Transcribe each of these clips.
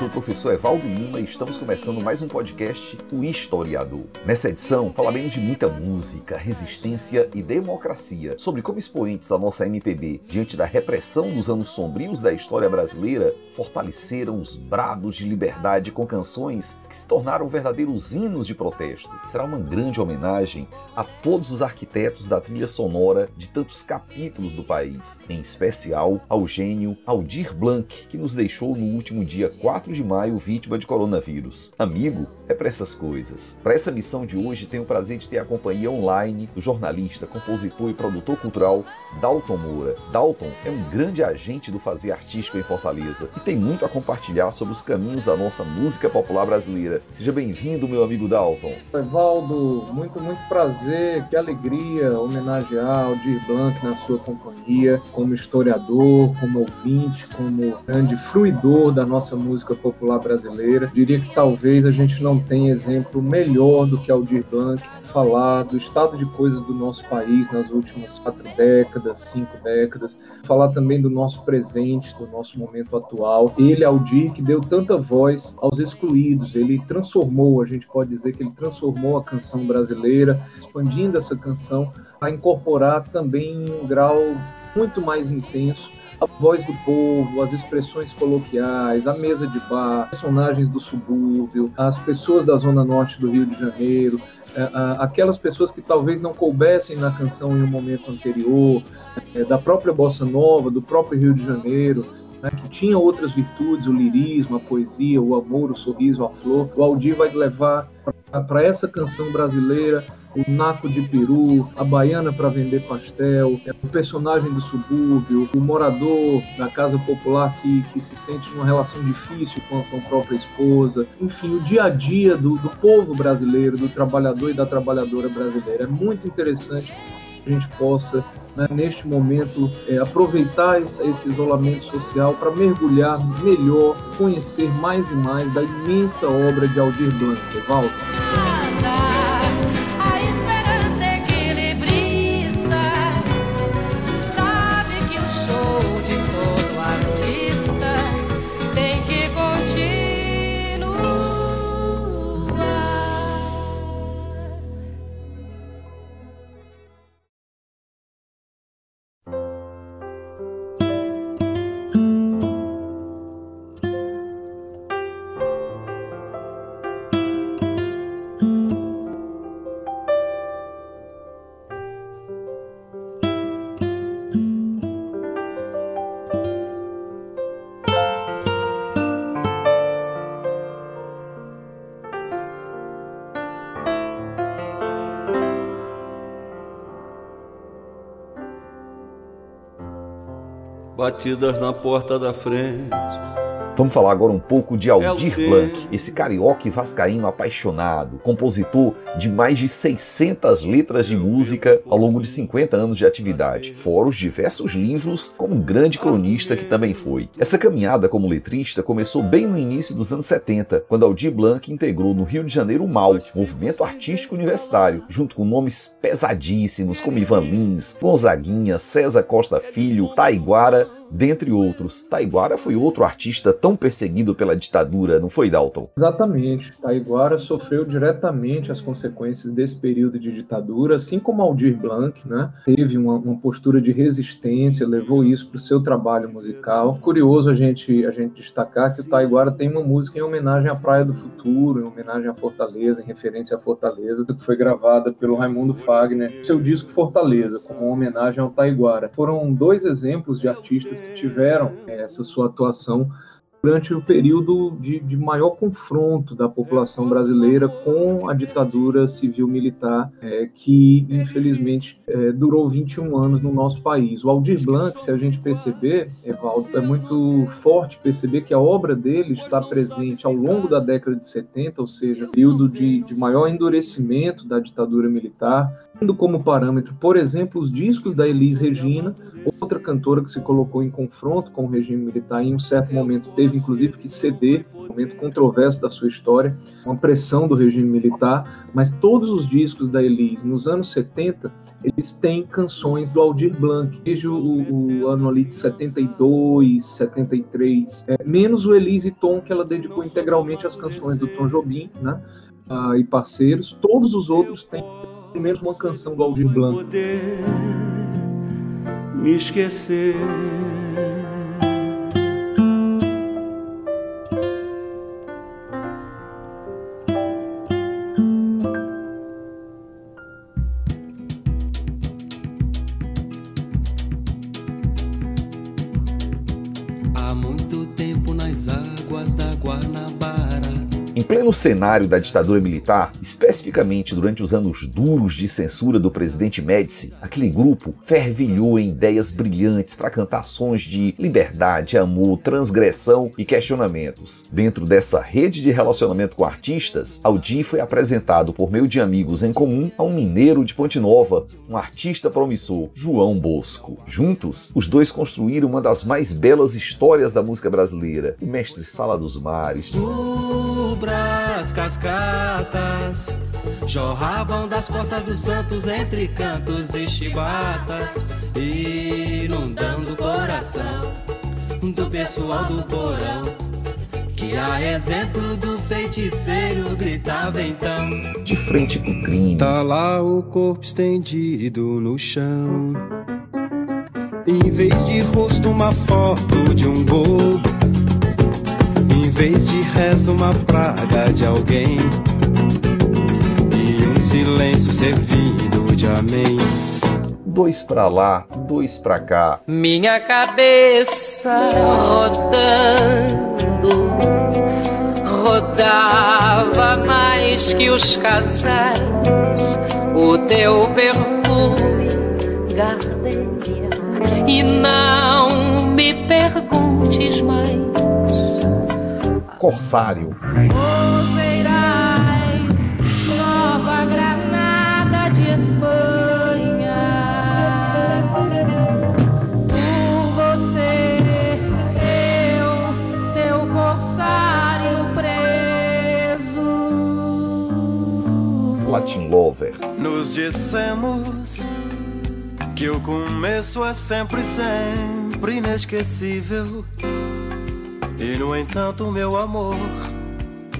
Sou o professor Evaldo Lima e estamos começando mais um podcast O Historiador. Nessa edição falaremos de muita música, resistência e democracia, sobre como expoentes da nossa MPB, diante da repressão dos anos sombrios da história brasileira, fortaleceram os brados de liberdade com canções que se tornaram verdadeiros hinos de protesto. Será uma grande homenagem a todos os arquitetos da trilha sonora de tantos capítulos do país, em especial ao gênio Aldir Blanc, que nos deixou no último dia 4 de maio vítima de coronavírus. Amigo, é para essas coisas. Para essa missão de hoje, tenho o prazer de ter a companhia online do jornalista, compositor e produtor cultural Dalton Moura. Dalton é um grande agente do fazer artístico em Fortaleza e tem muito a compartilhar sobre os caminhos da nossa música popular brasileira. Seja bem-vindo, meu amigo Dalton. Evaldo, muito, muito prazer, que alegria homenagear Aldir Blanc na sua companhia, como historiador, como ouvinte, como grande fruidor da nossa música popular brasileira. Diria que talvez a gente não tenha exemplo melhor do que Aldir Blanc falar do estado de coisas do nosso país nas últimas quatro décadas, cinco décadas, falar também do nosso presente, do nosso momento atual. Ele, Aldir, que deu tanta voz aos excluídos, ele transformou, a gente pode dizer que ele transformou a canção brasileira, expandindo essa canção a incorporar também um grau muito mais intenso a voz do povo, as expressões coloquiais, a mesa de bar, personagens do subúrbio, as pessoas da zona norte do Rio de Janeiro, é, aquelas pessoas que talvez não coubessem na canção em um momento anterior, é, da própria bossa nova, do próprio Rio de Janeiro, né, que tinha outras virtudes, o lirismo, a poesia, o amor, o sorriso, a flor. O Aldir vai levar para essa canção brasileira o naco de peru, a baiana para vender pastel, o personagem do subúrbio, o morador da casa popular que, que se sente numa relação difícil com a, com a própria esposa, enfim, o dia a dia do, do povo brasileiro, do trabalhador e da trabalhadora brasileira. É muito interessante que a gente possa né, neste momento, é, aproveitar esse, esse, isolamento social para mergulhar melhor, conhecer mais e mais da imensa obra de Aldir Blanc. Evaldo. Batidas na porta da frente Vamos falar agora um pouco de Aldir é Blanc, esse carioca e vascaíno apaixonado, compositor de mais de 600 letras de música ao longo de 50 anos de atividade, fora os diversos livros como um grande cronista que também foi. Essa caminhada como letrista começou bem no início dos anos 70, quando Aldir Blanc integrou no Rio de Janeiro o MAU, movimento artístico universitário, junto com nomes pesadíssimos como Ivan Lins, Gonzaguinha, César Costa Filho, Taiguara dentre outros. Taiguara foi outro artista tão perseguido pela ditadura, não foi, Dalton? Exatamente. Taiguara sofreu diretamente as consequências desse período de ditadura, assim como Aldir Blanc, né? Teve uma, uma postura de resistência, levou isso para o seu trabalho musical. Curioso a gente, a gente destacar que o Taiguara tem uma música em homenagem à Praia do Futuro, em homenagem à Fortaleza, em referência à Fortaleza, que foi gravada pelo Raimundo Fagner, seu disco Fortaleza, como homenagem ao Taiguara. Foram dois exemplos de artistas que tiveram é, essa sua atuação durante o período de, de, maior confronto da população brasileira com a ditadura civil-militar, é, que infelizmente é, durou 21 anos no nosso país. O Aldir Blanc, se a gente perceber, Evaldo, é muito forte perceber que a obra dele está presente ao longo da década de 70, ou seja, período de, de maior endurecimento da ditadura militar, tendo como parâmetro, por exemplo, os discos da Elis Regina, outra cantora que se colocou em confronto com o regime militar e em um certo momento teve teve inclusive que ceder, momento controverso da sua história, uma pressão do regime militar, mas todos os discos da Elis nos anos 70, eles têm canções do Aldir Blanc, desde o, o ano ali de 72, 73, é, menos o Elise Tom, que ela dedicou integralmente às canções do Tom Jobim, né? Uh, e parceiros, todos os outros têm pelo menos uma canção do Aldir Blanc. Me esquecer pleno cenário da ditadura militar, especificamente durante os anos duros de censura do presidente Médici, aquele grupo fervilhou em ideias brilhantes para cantar sons de liberdade, amor, transgressão e questionamentos. Dentro dessa rede de relacionamento com artistas, Aldi foi apresentado por meio de amigos em comum a um mineiro de Ponte Nova, um artista promissor, João Bosco. Juntos, os dois construíram uma das mais belas histórias da música brasileira, o Mestre Sala dos Mares as cascatas jorravam das costas dos santos entre cantos e chibatas, inundando o coração do pessoal do porão. Que a exemplo do feiticeiro gritava então. De frente com crime. Tá lá o corpo estendido no chão. Em vez de rosto uma foto de um bobo vez de reza uma praga de alguém e um silêncio servido de amém. Dois pra lá, dois pra cá. Minha cabeça rodando, rodava mais que os casais. O teu perfume, gardenia, e não me perguntes mais preso. Latin Lover. Nos dissemos que o começo é sempre, sempre inesquecível. E no entanto, meu amor,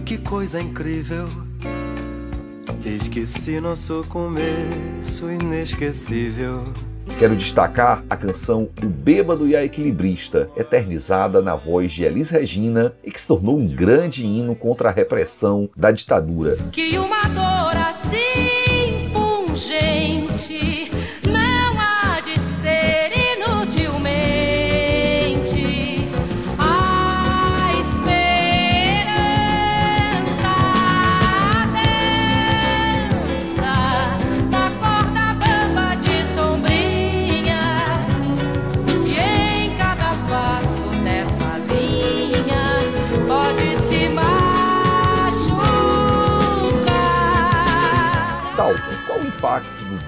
que coisa incrível. Esqueci nosso começo inesquecível. Quero destacar a canção O Bêbado e a Equilibrista, eternizada na voz de Elis Regina e que se tornou um grande hino contra a repressão da ditadura. Que uma dor assim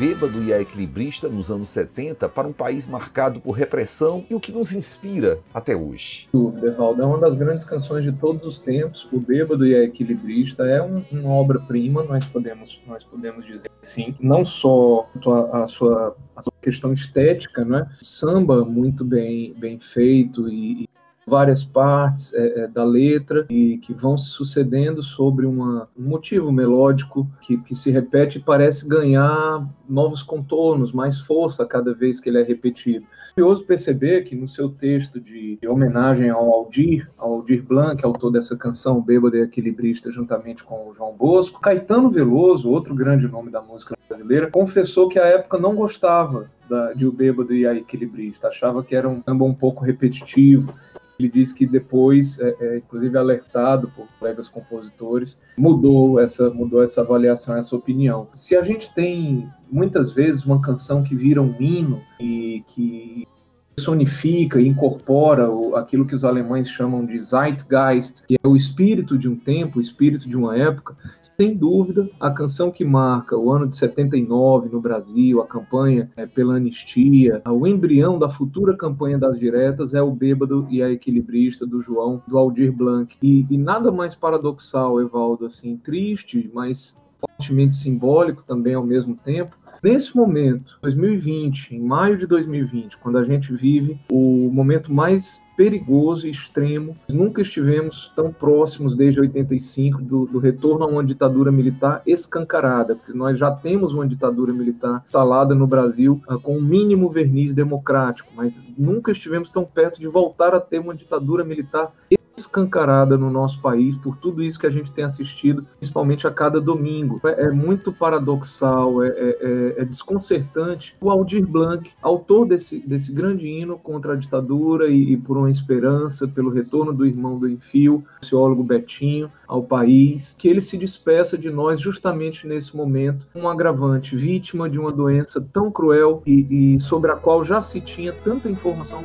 bêbado e a equilibrista nos anos 70 para um país marcado por repressão e o que nos inspira até hoje. O Devaldo é uma das grandes canções de todos os tempos. O bêbado e a equilibrista é um, uma obra-prima, nós podemos, nós podemos dizer sim. Não só a, a sua a questão estética, né? Samba muito bem, bem feito e, várias partes é, é, da letra e que vão se sucedendo sobre uma, um motivo melódico que, que se repete e parece ganhar novos contornos, mais força cada vez que ele é repetido. Curioso perceber que no seu texto de, de homenagem ao Aldir, ao Aldir Blanc, autor dessa canção Bêbado e Equilibrista, juntamente com o João Bosco, Caetano Veloso, outro grande nome da música brasileira, confessou que à época não gostava da, de O Bêbado e a Equilibrista, achava que era um samba um pouco repetitivo, ele diz que depois, é, é, inclusive alertado por colegas compositores, mudou essa, mudou essa avaliação, essa opinião. Se a gente tem muitas vezes uma canção que vira um hino e que personifica e incorpora aquilo que os alemães chamam de Zeitgeist, que é o espírito de um tempo, o espírito de uma época, sem dúvida, a canção que marca o ano de 79 no Brasil, a campanha é, pela anistia, o embrião da futura campanha das diretas é o Bêbado e a Equilibrista do João, do Aldir Blanc. E, e nada mais paradoxal, Evaldo, assim, triste, mas fortemente simbólico também ao mesmo tempo, Nesse momento, 2020, em maio de 2020, quando a gente vive o momento mais perigoso e extremo. Nunca estivemos tão próximos desde 85 do, do, retorno a uma ditadura militar escancarada, porque nós já temos uma ditadura militar instalada no Brasil uh, com o um mínimo verniz democrático, mas nunca estivemos tão perto de voltar a ter uma ditadura militar escancarada no nosso país por tudo isso que a gente tem assistido, principalmente a cada domingo. É, é muito paradoxal, é, é, é, é, desconcertante. O Aldir Blanc, autor desse, desse grande hino contra a ditadura e, e por uma esperança, pelo retorno do irmão do Enfio, o sociólogo Betinho, ao país, que ele se despeça de nós justamente nesse momento, um agravante, vítima de uma doença tão cruel e, e sobre a qual já se tinha tanta informação.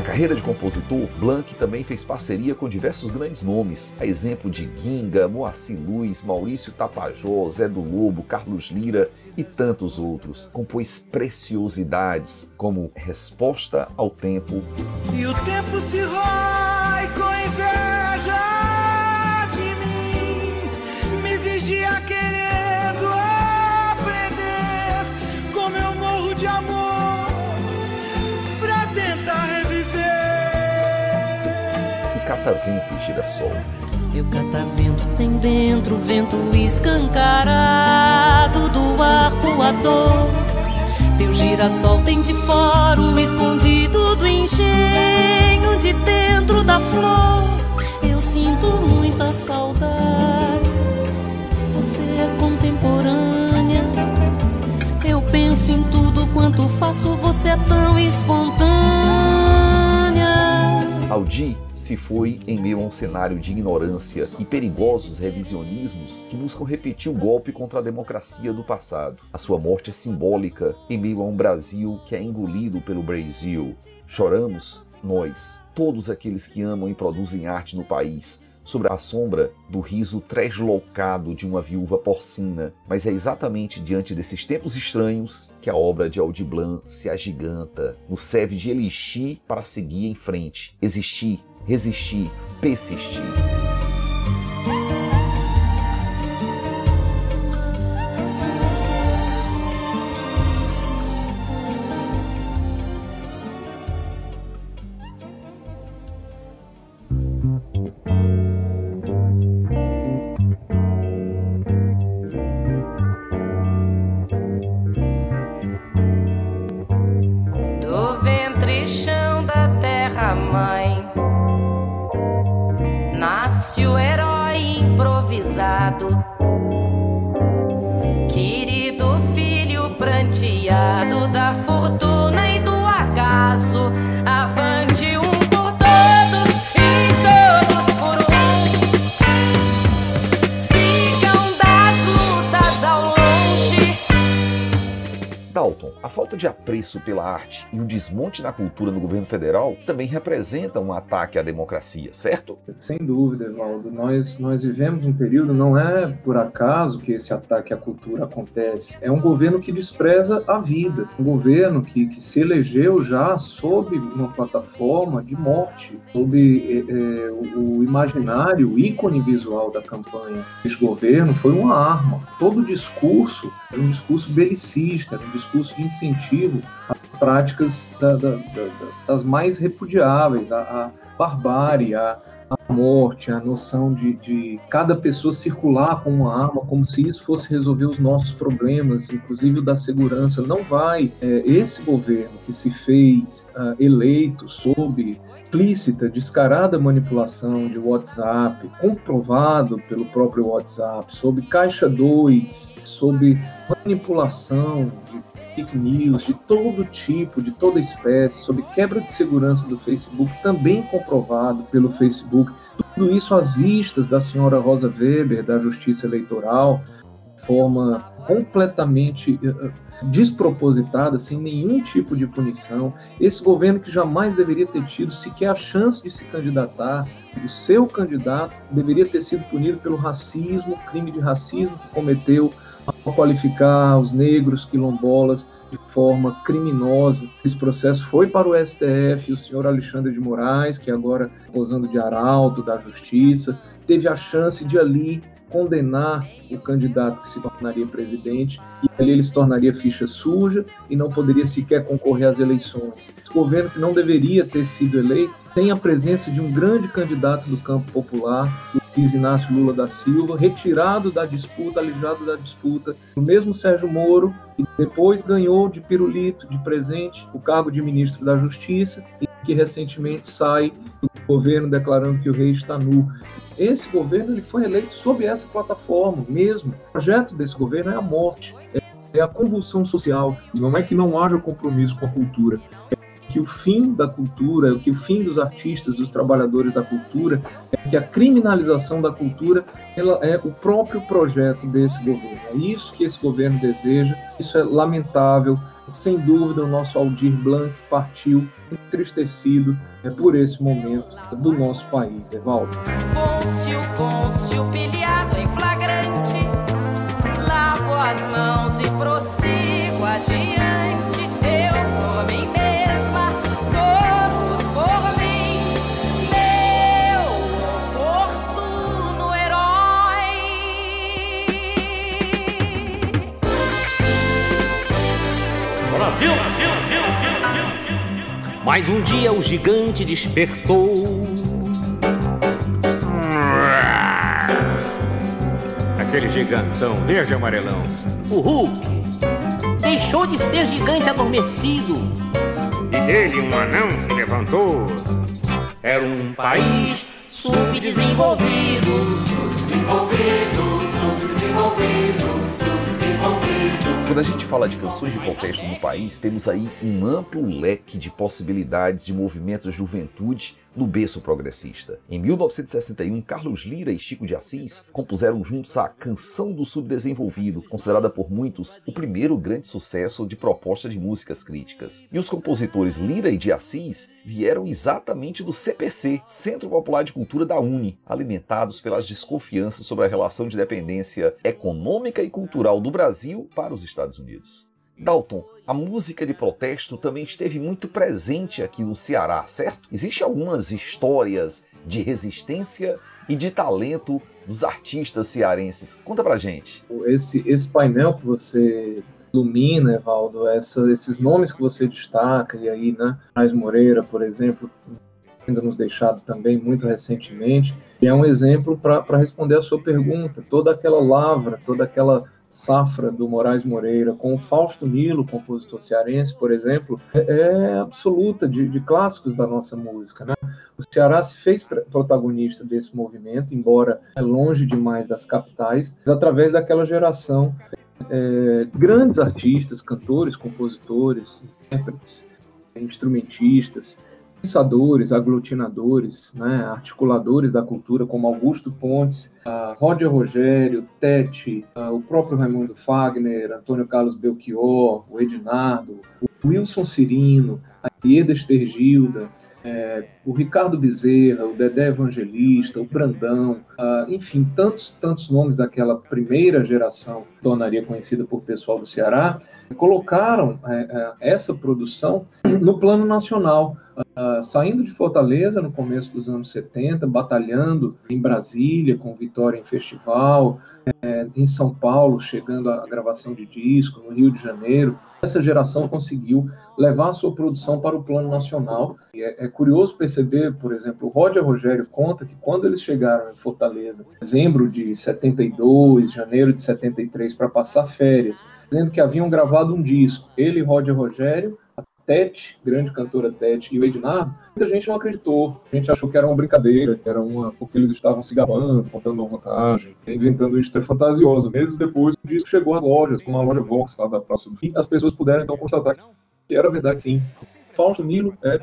Carreira de compositor, Blanc também fez parceria com diversos grandes nomes, a exemplo de Ginga, Moacir Luz, Maurício Tapajós, Zé do Lobo, Carlos Lira e tantos outros. Compôs preciosidades como Resposta ao Tempo. E o tempo se rói com inveja de mim, me vigia Catavento e Girassol. Teu catavento tem dentro vento escancarado do arcoador. Teu girassol tem de fora o escondido do engenho de dentro da flor. Eu sinto muita saudade. Você é contemporânea. Eu penso em tudo quanto faço, você é tão espontânea. Aldi se foi em meio a um cenário de ignorância e perigosos revisionismos que buscam repetir o golpe contra a democracia do passado. A sua morte é simbólica em meio a um Brasil que é engolido pelo Brasil. Choramos, nós, todos aqueles que amam e produzem arte no país, sobre a sombra do riso translocado de uma viúva porcina, mas é exatamente diante desses tempos estranhos que a obra de Aldi Blanc se agiganta, nos serve de elixir para seguir em frente, existir, resistir, persistir. Falta de apreço pela arte e o desmonte na cultura no governo federal também representa um ataque à democracia, certo? Sem dúvida, Evaldo. Nós, nós vivemos um período, não é por acaso que esse ataque à cultura acontece. É um governo que despreza a vida. Um governo que, que se elegeu já sob uma plataforma de morte, sob eh, o, o imaginário, o ícone visual da campanha. Esse governo foi uma arma. Todo o discurso era um discurso belicista, um discurso de incentivo a práticas da- da- da- das mais repudiáveis, a, a barbárie, a, a morte, a noção de, de cada pessoa circular com uma arma, como se isso fosse resolver os nossos problemas, inclusive o da segurança. Não vai. É, esse governo que se fez uh, eleito sob explícita, descarada manipulação de WhatsApp, comprovado pelo próprio WhatsApp, sob Caixa 2, sob manipulação de fake news de todo tipo, de toda espécie, sob quebra de segurança do Facebook, também comprovado pelo Facebook. Tudo isso às vistas da senhora Rosa Weber, da Justiça Eleitoral, forma completamente uh, despropositada, sem nenhum tipo de punição. Esse governo que jamais deveria ter tido sequer a chance de se candidatar, o seu candidato deveria ter sido punido pelo racismo, crime de racismo que cometeu ao qualificar os negros quilombolas de forma criminosa. Esse processo foi para o STF, o senhor Alexandre de Moraes, que agora posando de arauto da justiça, teve a chance de ali condenar o candidato que se tornaria presidente e ali ele se tornaria ficha suja e não poderia sequer concorrer às eleições. Esse governo que não deveria ter sido eleito tem a presença de um grande candidato do campo popular, Luiz Inácio Lula da Silva, retirado da disputa, alijado da disputa, o mesmo Sérgio Moro, que depois ganhou de pirulito, de presente, o cargo de ministro da Justiça e que recentemente sai do governo declarando que o rei está nu. Esse governo ele foi eleito sob essa plataforma mesmo. O projeto desse governo é a morte, é a convulsão social. Não é que não haja compromisso com a cultura, é que o fim da cultura, que o fim dos artistas, dos trabalhadores da cultura, é que a criminalização da cultura ela é o próprio projeto desse governo. É isso que esse governo deseja. Isso é lamentável. Sem dúvida, o nosso Aldir Blanc partiu entristecido é, por esse momento do nosso país, Evaldo. Pilhado Mais um dia o gigante despertou. Aquele gigantão verde amarelão. O Hulk deixou de ser gigante adormecido. E dele um anão se levantou. Era um país subdesenvolvido. Subdesenvolvido, subdesenvolvido, subdesenvolvido. Quando a gente fala de canções de protesto no país, temos aí um amplo leque de possibilidades de movimentos de juventude no berço progressista. Em 1961, Carlos Lira e Chico de Assis compuseram juntos a Canção do Subdesenvolvido, considerada por muitos o primeiro grande sucesso de proposta de músicas críticas. E os compositores Lira e de Assis vieram exatamente do CPC, Centro Popular de Cultura da Uni, alimentados pelas desconfianças sobre a relação de dependência econômica e cultural do Brasil para os Estados Unidos. Dalton, a música de protesto também esteve muito presente aqui no Ceará, certo? Existem algumas histórias de resistência e de talento dos artistas cearenses. Conta pra gente. Esse, esse painel que você ilumina, Evaldo, essa, esses nomes que você destaca, e aí, né, Mais Moreira, por exemplo, ainda nos deixado também muito recentemente, e é um exemplo para responder a sua pergunta. Toda aquela lavra, toda aquela safra do Moraes Moreira com o Fausto Nilo, compositor cearense, por exemplo, é, é absoluta de, de, clássicos da nossa música. Né? O Ceará se fez protagonista desse movimento, embora é longe demais das capitais, através daquela geração é, grandes artistas, cantores, compositores, intérpretes, instrumentistas, pensadores, aglutinadores, né, articuladores da cultura, como Augusto Pontes, uh, Roger Rogério, Tete, uh, o próprio Raimundo Fagner, Antônio Carlos Belchior, o Ednardo, o Wilson Cirino, a Ieda Estergilda, é, o Ricardo Bezerra, o Dedé Evangelista, o Brandão, uh, enfim, tantos, tantos nomes daquela primeira geração tornaria conhecida por pessoal do Ceará, colocaram é, é, essa produção no plano nacional, uh, saindo de Fortaleza no começo dos anos 70, batalhando em Brasília com Vitória em Festival, é, em São Paulo, chegando à gravação de disco, no Rio de Janeiro, essa geração conseguiu levar a sua produção para o plano nacional. É, é, curioso perceber, por exemplo, o Roger Rogério conta que quando eles chegaram em Fortaleza, em dezembro de 72, janeiro de 73, para passar férias, dizendo que haviam gravado um disco, ele e Roger Rogério, Tete, grande cantora Tete, e o muita gente não acreditou. A gente achou que era uma brincadeira, que era uma. porque eles estavam se gabando, contando uma vantagem, inventando uma história fantasiosa. Meses depois, o disco chegou às lojas, como a loja Vox lá da Praça do Fim, as pessoas puderam então constatar que era verdade sim. Fausto Nilo é,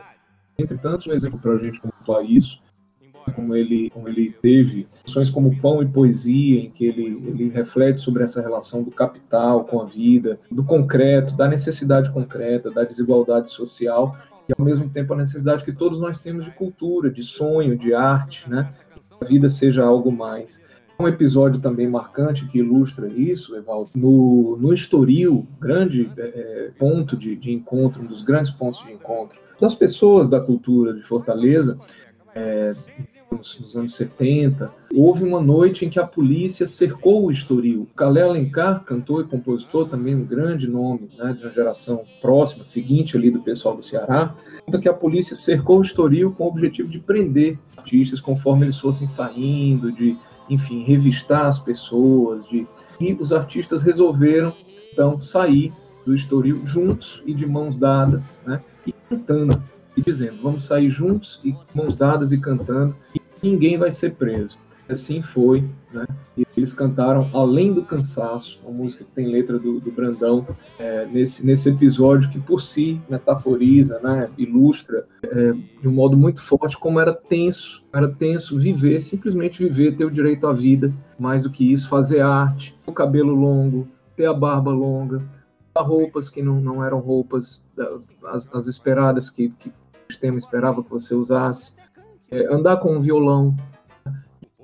entre tantos, um exemplo para a gente pontuar isso como ele, como ele teve ações como Pão e Poesia, em que ele, ele reflete sobre essa relação do capital com a vida, do concreto, da necessidade concreta, da desigualdade social, e ao mesmo tempo a necessidade que todos nós temos de cultura, de sonho, de arte, né? Que a vida seja algo mais. Um episódio também marcante que ilustra isso, Evaldo, no, no Estoril, grande é, é, ponto de, de encontro, um dos grandes pontos de encontro das pessoas da cultura de Fortaleza, é, nos, nos, anos 70, houve uma noite em que a polícia cercou o Estoril. Calé Alencar, cantor e compositor, também um grande nome né, de uma geração próxima, seguinte ali do pessoal do Ceará, conta que a polícia cercou o Estoril com o objetivo de prender artistas conforme eles fossem saindo, de, enfim, revistar as pessoas, de... e os artistas resolveram, então, sair do Estoril juntos e de mãos dadas, né, e cantando e dizendo: vamos sair juntos e mãos dadas e cantando, ninguém vai ser preso. Assim foi, né? E eles cantaram Além do Cansaço, uma música que tem letra do, do Brandão, é, nesse, nesse episódio que por si metaforiza, né? ilustra é, de um modo muito forte como era tenso, era tenso viver, simplesmente viver, ter o direito à vida, mais do que isso, fazer arte, o cabelo longo, ter a barba longa, roupas que não, não eram roupas as, as esperadas que, que sistema esperava que você usasse, é, andar com um violão,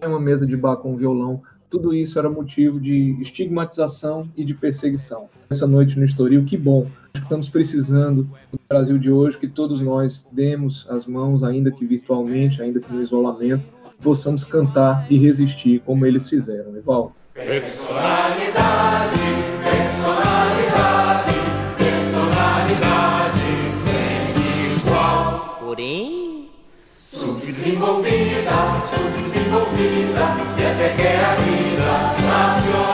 uma mesa de bar com um violão, tudo isso era motivo de estigmatização e de perseguição. Essa noite no Estoril, que bom. Estamos precisando no Brasil de hoje que todos nós demos as mãos, ainda que virtualmente, ainda que no isolamento, possamos cantar e resistir como eles fizeram. Evaldo. Personalidade, Subdesenvolvida, subdesenvolvida, essa é que é a vida nacional.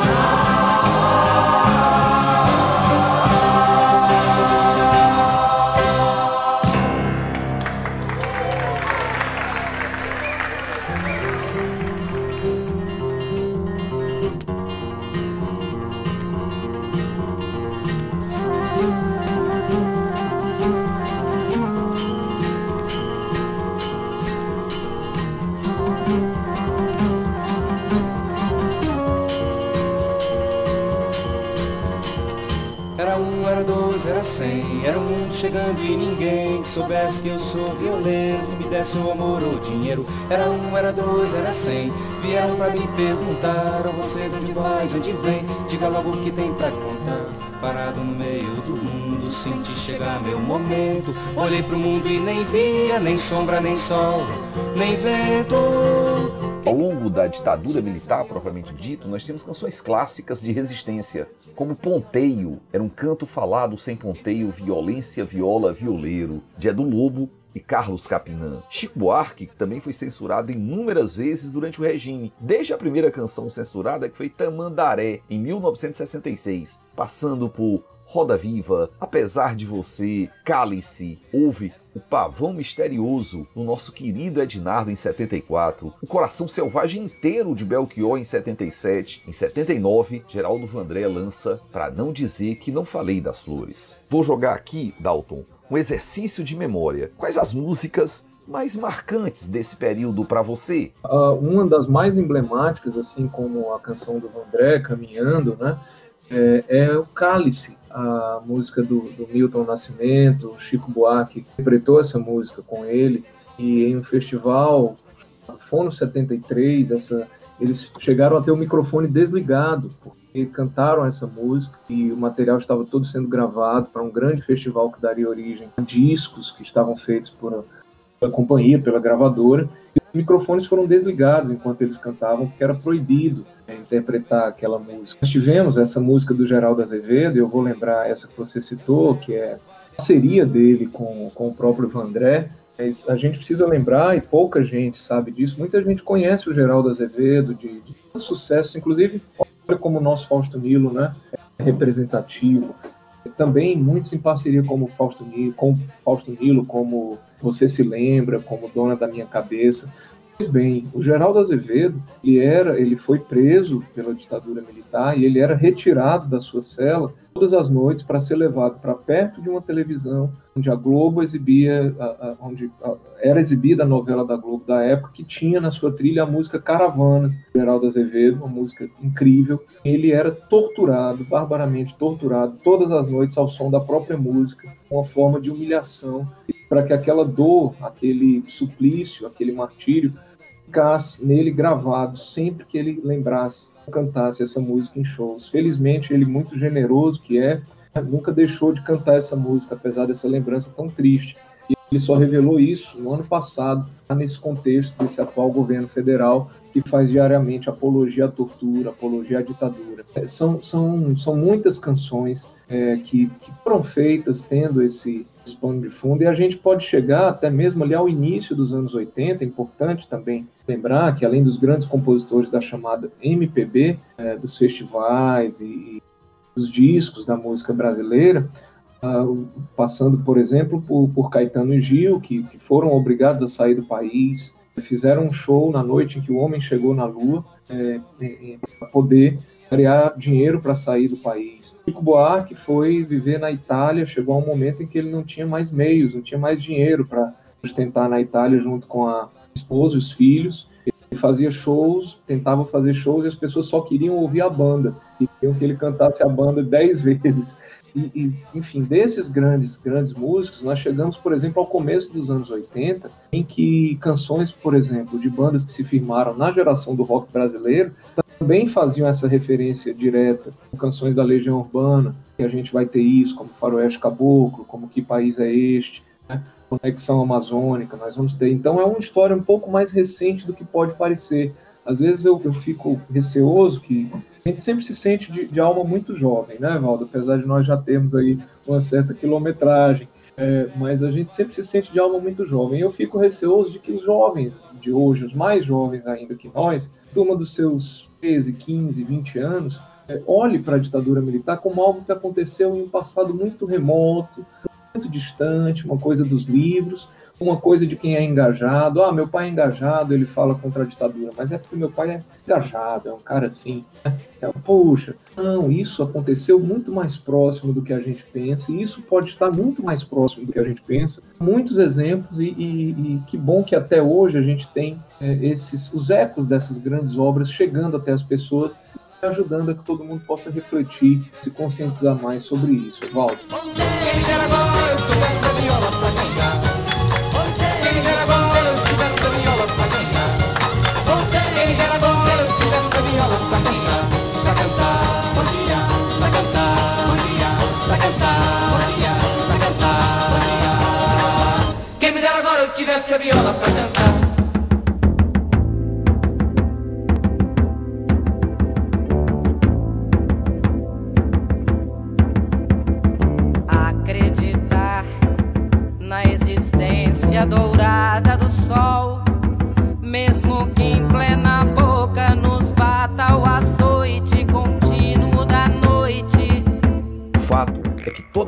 Era um mundo chegando e ninguém que soubesse que eu sou violento. Me desse o amor ou dinheiro. Era um, era dois, era cem. Vieram pra me perguntar Oh você de onde vai, de onde vem? Diga logo o que tem pra contar. Parado no meio do mundo Senti chegar meu momento. Olhei pro mundo e nem via Nem sombra, nem sol, nem vento ao longo da ditadura militar, propriamente dito, nós temos canções clássicas de resistência, como Ponteio, era um canto falado sem ponteio, violência, viola, violeiro, de Edu Lobo e Carlos Capinã. Chico Buarque também foi censurado inúmeras vezes durante o regime, desde a primeira canção censurada que foi Tamandaré, em 1966, passando por Roda Viva, Apesar de Você, Cálice, houve o Pavão Misterioso no nosso querido Ednardo em 74, o Coração Selvagem inteiro de Belchior em 77, em 79, Geraldo Vandré lança Pra Não Dizer Que Não Falei das Flores. Vou jogar aqui, Dalton, um exercício de memória. Quais as músicas mais marcantes desse período para você? Uh, uma das mais emblemáticas, assim como a canção do Vandré, Caminhando, né? É, é o Cálice, a música do, do Milton Nascimento, Chico Buarque interpretou essa música com ele, e em um festival, Fono 73, essa, eles chegaram a ter o microfone desligado, porque cantaram essa música e o material estava todo sendo gravado para um grande festival que daria origem a discos que estavam feitos por pela companhia, pela gravadora. E os microfones foram desligados enquanto eles cantavam, porque era proibido né, interpretar aquela música. Nós tivemos essa música do Geraldo Azevedo, eu vou lembrar essa que você citou, que é parceria dele com, com o próprio Vandré, mas a gente precisa lembrar, e pouca gente sabe disso, muita gente conhece o Geraldo Azevedo, de, de sucesso, inclusive, olha como o nosso Fausto Nilo, né, é representativo. Também muitos em parceria como Fausto Nilo, com Fausto Nilo, como Você Se Lembra, como Dona da Minha Cabeça. Pois bem, o Geraldo Azevedo, ele era, ele foi preso pela ditadura militar e ele era retirado da sua cela todas as noites para ser levado para perto de uma televisão onde a Globo exibia, onde era exibida a novela da Globo da época, que tinha na sua trilha a música Caravana, Geraldo Azevedo, uma música incrível. Ele era torturado, barbaramente torturado, todas as noites ao som da própria música, uma forma de humilhação, para que aquela dor, aquele suplício, aquele martírio, ficasse nele gravado sempre que ele lembrasse, cantasse essa música em shows. Felizmente, ele muito generoso que é, nunca deixou de cantar essa música, apesar dessa lembrança tão triste. E ele só revelou isso no ano passado, nesse contexto desse atual governo federal, que faz diariamente apologia à tortura, apologia à ditadura. É, são, são, são muitas canções é, que, que foram feitas tendo esse, esse pano de fundo, e a gente pode chegar até mesmo ali ao início dos anos 80, é importante também lembrar que além dos grandes compositores da chamada MPB, é, dos festivais e, e, dos discos da música brasileira, uh, passando, por exemplo, por, por Caetano e Gil, que, que, foram obrigados a sair do país, fizeram um show na noite em que o homem chegou na Lua, é, para poder criar dinheiro para sair do país. Chico Buarque foi viver na Itália, chegou a um momento em que ele não tinha mais meios, não tinha mais dinheiro para sustentar na Itália junto com a esposa os filhos. Ele fazia shows, tentava fazer shows e as pessoas só queriam ouvir a banda. Queriam que ele cantasse a banda dez vezes. E, e, enfim, desses grandes, grandes músicos, nós chegamos, por exemplo, ao começo dos anos 80, em que canções, por exemplo, de bandas que se firmaram na geração do rock brasileiro também faziam essa referência direta com canções da Legião Urbana, que a gente vai ter isso, como Faroeste Caboclo, como Que País é Este, né? Conexão Amazônica, nós vamos ter. Então é uma história um pouco mais recente do que pode parecer. Às vezes eu, eu fico receoso que a gente sempre se sente de, de, alma muito jovem, né, Valdo? Apesar de nós já termos aí uma certa quilometragem, é, mas a gente sempre se sente de alma muito jovem. Eu fico receoso de que os jovens de hoje, os mais jovens ainda que nós, turma dos seus 13, 15, 20 anos, é, olhe para a ditadura militar como algo que aconteceu em um passado muito remoto, muito distante, uma coisa dos livros, uma coisa de quem é engajado. Ah, meu pai é engajado, ele fala contra a ditadura, mas é porque meu pai é engajado, é um cara assim. Né? É, poxa, não, isso aconteceu muito mais próximo do que a gente pensa, e isso pode estar muito mais próximo do que a gente pensa. Muitos exemplos, e, e, e que bom que até hoje a gente tem é, esses os ecos dessas grandes obras chegando até as pessoas ajudando a que todo mundo possa refletir, se conscientizar mais sobre isso. Valdo. Seviola,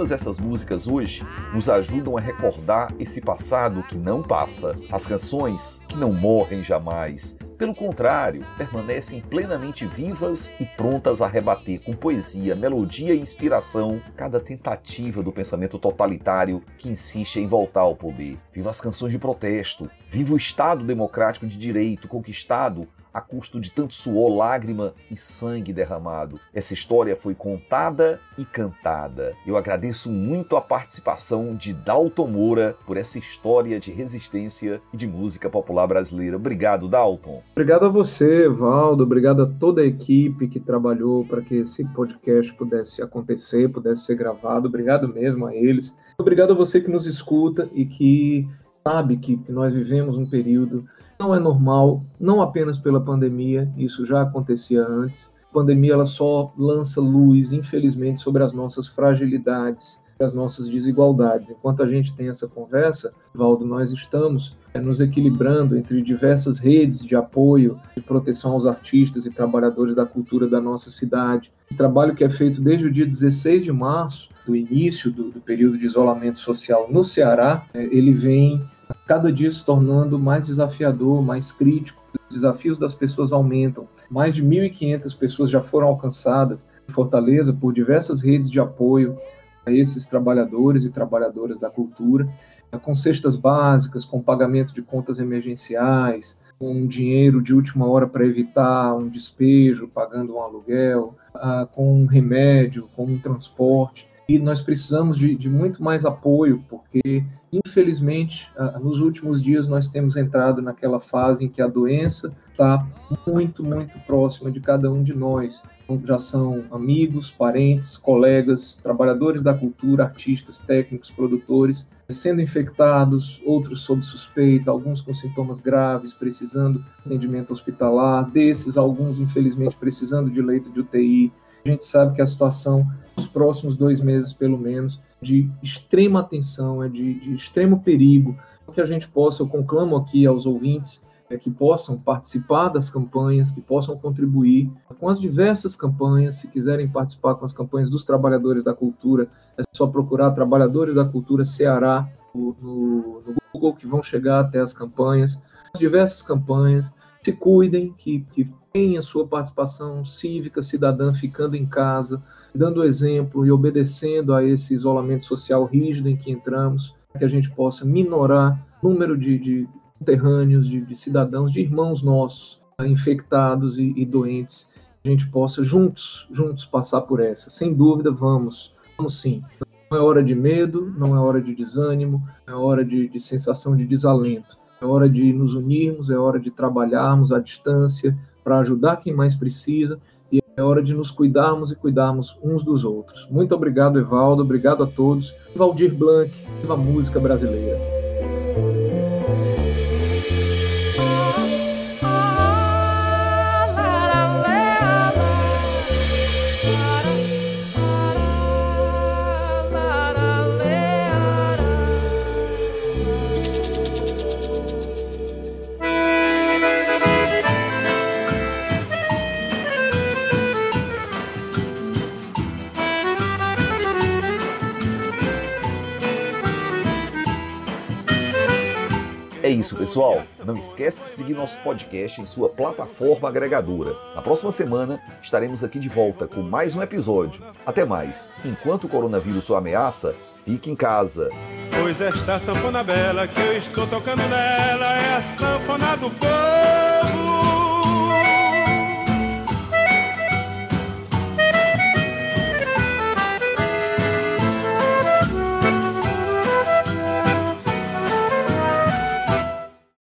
todas essas músicas hoje nos ajudam a recordar esse passado que não passa, as canções que não morrem jamais. Pelo contrário, permanecem plenamente vivas e prontas a rebater com poesia, melodia e inspiração cada tentativa do pensamento totalitário que insiste em voltar ao poder. Viva as canções de protesto, viva o Estado democrático de direito conquistado a custo de tanto suor, lágrima e sangue derramado. Essa história foi contada e cantada. Eu agradeço muito a participação de Dalton Moura por essa história de resistência e de música popular brasileira. Obrigado, Dalton. Obrigado a você, Valdo. Obrigado a toda a equipe que trabalhou para que esse podcast pudesse acontecer, pudesse ser gravado. Obrigado mesmo a eles. Obrigado a você que nos escuta e que sabe que, nós vivemos um período não é normal, não apenas pela pandemia, isso já acontecia antes. A pandemia ela só lança luz, infelizmente, sobre as nossas fragilidades, as nossas desigualdades. Enquanto a gente tem essa conversa, Valdo, nós estamos é, nos equilibrando entre diversas redes de apoio e proteção aos artistas e trabalhadores da cultura da nossa cidade. Esse trabalho que é feito desde o dia 16 de março, do início do, do período de isolamento social no Ceará, é, ele vem cada dia se tornando mais desafiador, mais crítico. Os desafios das pessoas aumentam. Mais de 1.500 pessoas já foram alcançadas em Fortaleza por diversas redes de apoio a esses trabalhadores e trabalhadoras da cultura, com cestas básicas, com pagamento de contas emergenciais, com dinheiro de última hora para evitar um despejo, pagando um aluguel, ah, com um remédio, com um transporte. E nós precisamos de, de muito mais apoio, porque, infelizmente, ah, nos últimos dias nós temos entrado naquela fase em que a doença está muito, muito próxima de cada um de nós. Então, já são amigos, parentes, colegas, trabalhadores da cultura, artistas, técnicos, produtores, sendo infectados, outros sob suspeita, alguns com sintomas graves, precisando de atendimento hospitalar, desses, alguns, infelizmente, precisando de leito de UTI. A gente sabe que a situação, nos próximos dois meses, pelo menos, de extrema atenção, é de, de extremo perigo, que a gente possa, eu conclamo aqui aos ouvintes, é, que possam participar das campanhas, que possam contribuir com as diversas campanhas. Se quiserem participar com as campanhas dos trabalhadores da cultura, é só procurar Trabalhadores da Cultura Ceará no, no, Google, que vão chegar até as campanhas, as diversas campanhas. Se cuidem, que, que tenham a sua participação cívica, cidadã, ficando em casa, dando exemplo e obedecendo a esse isolamento social rígido em que entramos, que a gente possa minorar o número de, de conterrâneos, de, de, cidadãos, de irmãos nossos tá, infectados e, e, doentes, a gente possa juntos, juntos passar por essa. Sem dúvida, vamos, vamos sim. Não é hora de medo, não é hora de desânimo, é hora de, de sensação de desalento. É hora de nos unirmos, é hora de trabalharmos à distância para ajudar quem mais precisa e é hora de nos cuidarmos e cuidarmos uns dos outros. Muito obrigado, Evaldo, obrigado a todos. Valdir Blanc, viva a música brasileira. Pessoal. Não esquece de seguir nosso podcast em sua plataforma agregadora. Na próxima semana estaremos aqui de volta com mais um episódio. Até mais. Enquanto o coronavírus sua ameaça, fique em casa. Pois esta sanfona bela que eu estou tocando nela é a sanfona do povo.